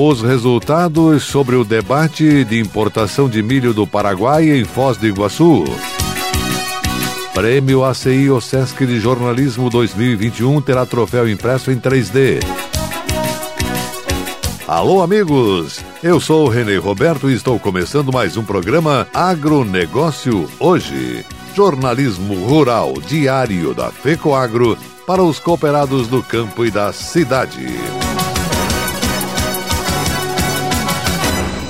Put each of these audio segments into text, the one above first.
Os resultados sobre o debate de importação de milho do Paraguai em Foz do Iguaçu. Prêmio ACI OSESC de Jornalismo 2021 terá troféu impresso em 3D. Alô, amigos! Eu sou o Renê Roberto e estou começando mais um programa Agronegócio Hoje. Jornalismo rural diário da FECOAGro para os cooperados do campo e da cidade.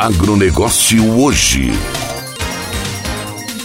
Agronegócio hoje.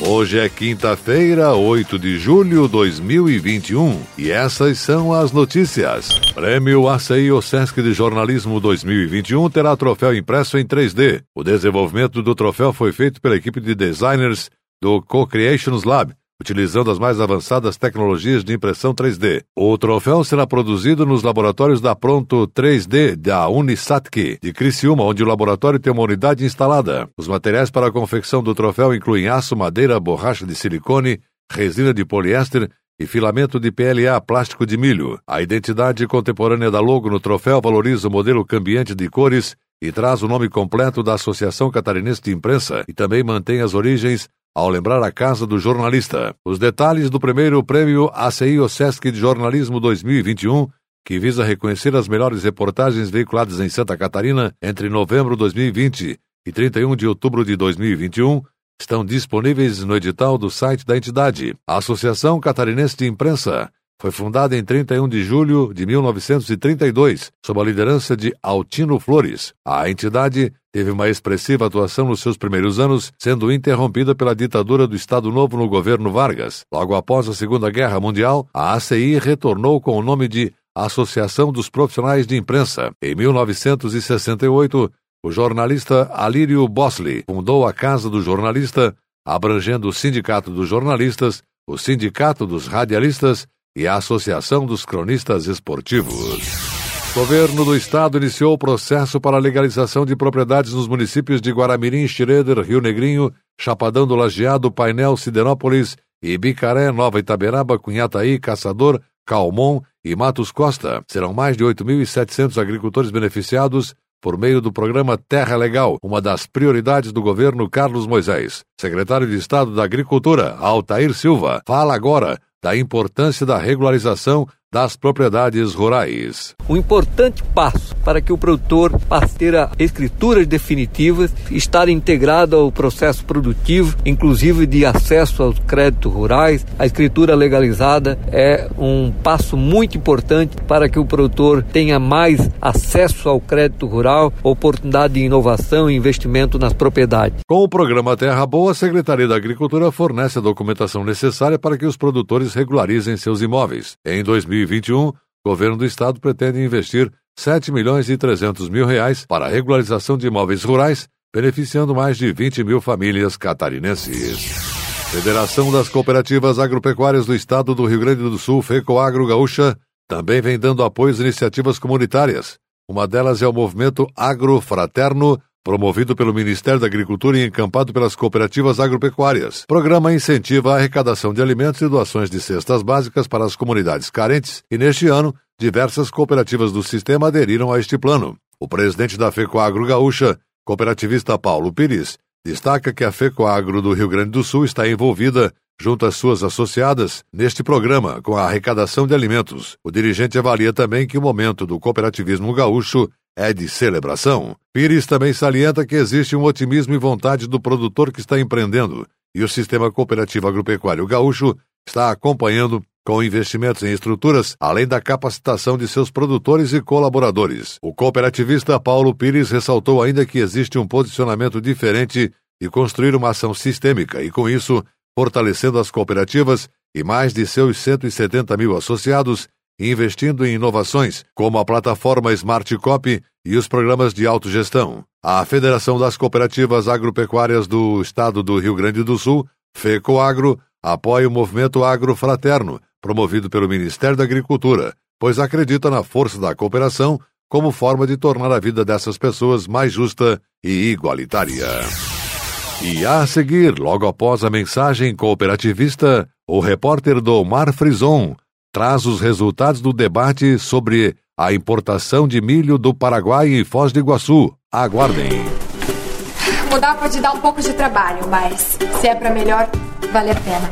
Hoje é quinta-feira, 8 de julho de 2021 e essas são as notícias. Prêmio ACI OSESC de Jornalismo 2021 terá troféu impresso em 3D. O desenvolvimento do troféu foi feito pela equipe de designers do Co-Creations Lab, utilizando as mais avançadas tecnologias de impressão 3D. O troféu será produzido nos laboratórios da Pronto 3D da Unisatki, de Criciúma, onde o laboratório tem uma unidade instalada. Os materiais para a confecção do troféu incluem aço, madeira, borracha de silicone, resina de poliéster e filamento de PLA plástico de milho. A identidade contemporânea da logo no troféu valoriza o modelo cambiante de cores e traz o nome completo da Associação Catarinense de Imprensa e também mantém as origens ao lembrar a casa do jornalista. Os detalhes do primeiro prêmio ACI OSESC de Jornalismo 2021, que visa reconhecer as melhores reportagens veiculadas em Santa Catarina entre novembro de 2020 e 31 de outubro de 2021, estão disponíveis no edital do site da entidade. Associação Catarinense de Imprensa foi fundada em 31 de julho de 1932, sob a liderança de Altino Flores. A entidade teve uma expressiva atuação nos seus primeiros anos, sendo interrompida pela ditadura do Estado Novo no governo Vargas. Logo após a Segunda Guerra Mundial, a ACI retornou com o nome de Associação dos Profissionais de Imprensa. Em 1968, o jornalista Alírio Bosley fundou a Casa do Jornalista, abrangendo o Sindicato dos Jornalistas, o Sindicato dos Radialistas e a Associação dos Cronistas Esportivos. Governo do estado iniciou o processo para legalização de propriedades nos municípios de Guaramirim, Schroeder, Rio Negrinho, Chapadão do Lajeado, Painel, Sidenópolis, Ibicaré, Nova Itaberaba, Cunhataí, Caçador, Calmon e Matos Costa. Serão mais de 8.700 agricultores beneficiados por meio do programa Terra Legal, uma das prioridades do governo Carlos Moisés. Secretário de Estado da Agricultura, Altair Silva, fala agora da importância da regularização das propriedades rurais. Um importante passo para que o produtor passe a ter escrituras definitivas, estar integrado ao processo produtivo, inclusive de acesso aos créditos rurais. A escritura legalizada é um passo muito importante para que o produtor tenha mais acesso ao crédito rural, oportunidade de inovação e investimento nas propriedades. Com o programa Terra Boa, a Secretaria da Agricultura fornece a documentação necessária para que os produtores regularizem seus imóveis. Em 2020, 2021, o governo do estado pretende investir 7 milhões e 300 mil reais para a regularização de imóveis rurais, beneficiando mais de 20 mil famílias catarinenses. Federação das Cooperativas Agropecuárias do Estado do Rio Grande do Sul, FECOAGro Gaúcha, também vem dando apoio às iniciativas comunitárias, Uma delas é o movimento agrofraterno, promovido pelo Ministério da Agricultura e encampado pelas cooperativas agropecuárias. O programa incentiva a arrecadação de alimentos e doações de cestas básicas para as comunidades carentes e, neste ano, diversas cooperativas do sistema aderiram a este plano. O presidente da FECOAGRO Gaúcha, cooperativista Paulo Pires, destaca que a FECOAGRO do Rio Grande do Sul está envolvida junto às suas associadas, neste programa com a arrecadação de alimentos. O dirigente avalia também que o momento do cooperativismo gaúcho é de celebração. Pires também salienta que existe um otimismo e vontade do produtor que está empreendendo, e o sistema cooperativo agropecuário gaúcho está acompanhando com investimentos em estruturas, além da capacitação de seus produtores e colaboradores. O cooperativista Paulo Pires ressaltou ainda que existe um posicionamento diferente e construir uma ação sistêmica, e com isso fortalecendo as cooperativas e mais de seus 170 mil associados, investindo em inovações, como a plataforma Smart Copy e os programas de autogestão. A Federação das Cooperativas Agropecuárias do Estado do Rio Grande do Sul, FECOAGRO, apoia o movimento Agro Fraterno, promovido pelo Ministério da Agricultura, pois acredita na força da cooperação como forma de tornar a vida dessas pessoas mais justa e igualitária. E a seguir, logo após a mensagem cooperativista, o repórter Domar Frison traz os resultados do debate sobre a importação de milho do Paraguai e Foz do Iguaçu. Aguardem. Mudar pode dar um pouco de trabalho, mas se é para melhor, vale a pena.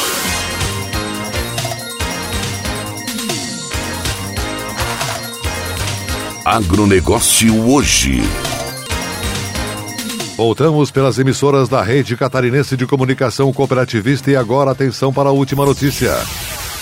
Agronegócio hoje. Voltamos pelas emissoras da Rede Catarinense de Comunicação Cooperativista e agora atenção para a última notícia.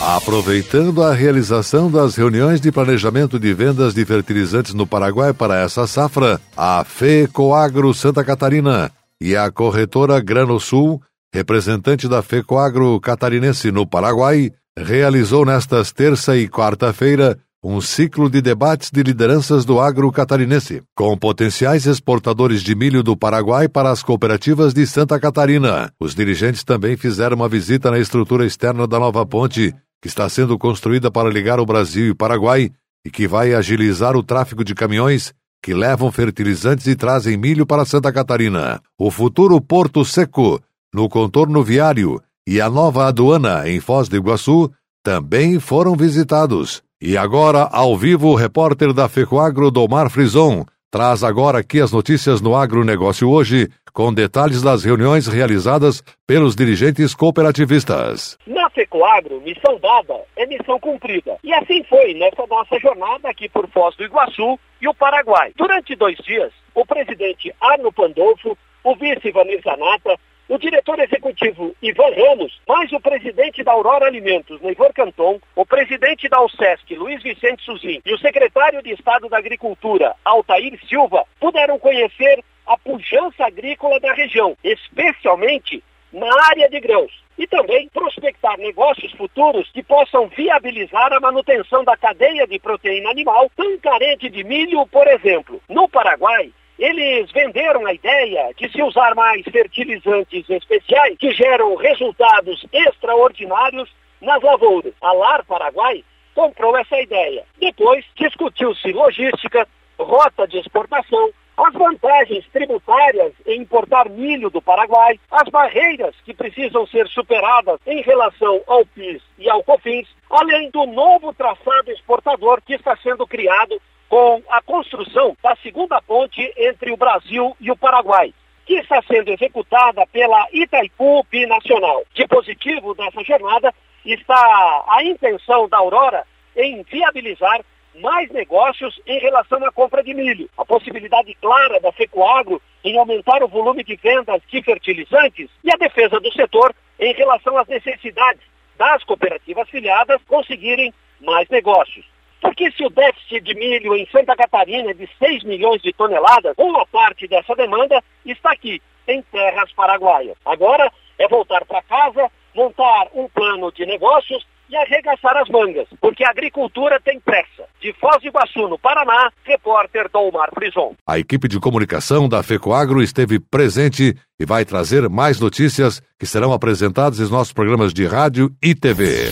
Aproveitando a realização das reuniões de planejamento de vendas de fertilizantes no Paraguai para essa safra, a FECOAGRO Santa Catarina e a corretora Grano Sul, representante da FECOAGRO Catarinense no Paraguai, realizou nestas terça e quarta-feira um ciclo de debates de lideranças do agro catarinense, com potenciais exportadores de milho do Paraguai para as cooperativas de Santa Catarina. Os dirigentes também fizeram uma visita na estrutura externa da nova ponte, que está sendo construída para ligar o Brasil e o Paraguai e que vai agilizar o tráfego de caminhões que levam fertilizantes e trazem milho para Santa Catarina. O futuro Porto Seco, no contorno viário, e a nova aduana em Foz do Iguaçu também foram visitados. E agora, ao vivo, o repórter da FECOAGRO, Domar Frison, traz agora aqui as notícias no agronegócio hoje, com detalhes das reuniões realizadas pelos dirigentes cooperativistas. Na FECOAGRO, missão dada é missão cumprida. E assim foi nessa nossa jornada aqui por Foz do Iguaçu e o Paraguai. Durante dois dias, o presidente Arno Pandolfo, o vice Vanessa Nata, o diretor executivo Ivan Ramos, mais o presidente da Aurora Alimentos, Neivor Canton, o presidente da USESC, Luiz Vicente Suzin, e o secretário de Estado da Agricultura, Altair Silva, puderam conhecer a pujança agrícola da região, especialmente na área de grãos. E também prospectar negócios futuros que possam viabilizar a manutenção da cadeia de proteína animal tão carente de milho, por exemplo. No Paraguai, eles venderam a ideia de se usar mais fertilizantes especiais que geram resultados extraordinários nas lavouras. A Lar Paraguai comprou essa ideia. Depois discutiu-se logística, rota de exportação, as vantagens tributárias em importar milho do Paraguai, as barreiras que precisam ser superadas em relação ao PIS e ao COFINS, além do novo traçado exportador que está sendo criado com a construção da segunda ponte entre o Brasil e o Paraguai, que está sendo executada pela Itaipu Binacional. De positivo dessa jornada está a intenção da Aurora em viabilizar mais negócios em relação à compra de milho. A possibilidade clara da Fecoagro em aumentar o volume de vendas de fertilizantes e a defesa do setor em relação às necessidades das cooperativas filiadas conseguirem mais negócios. Porque se o déficit de milho em Santa Catarina é de 6 milhões de toneladas, uma parte dessa demanda está aqui, em terras paraguaias. Agora é voltar para casa, montar um plano de negócios e arregaçar as mangas, porque a agricultura tem pressa. De Foz do Iguaçu, no Paraná, repórter Dolmar Frison. A equipe de comunicação da FECOAGRO esteve presente e vai trazer mais notícias que serão apresentadas em nossos programas de rádio e TV.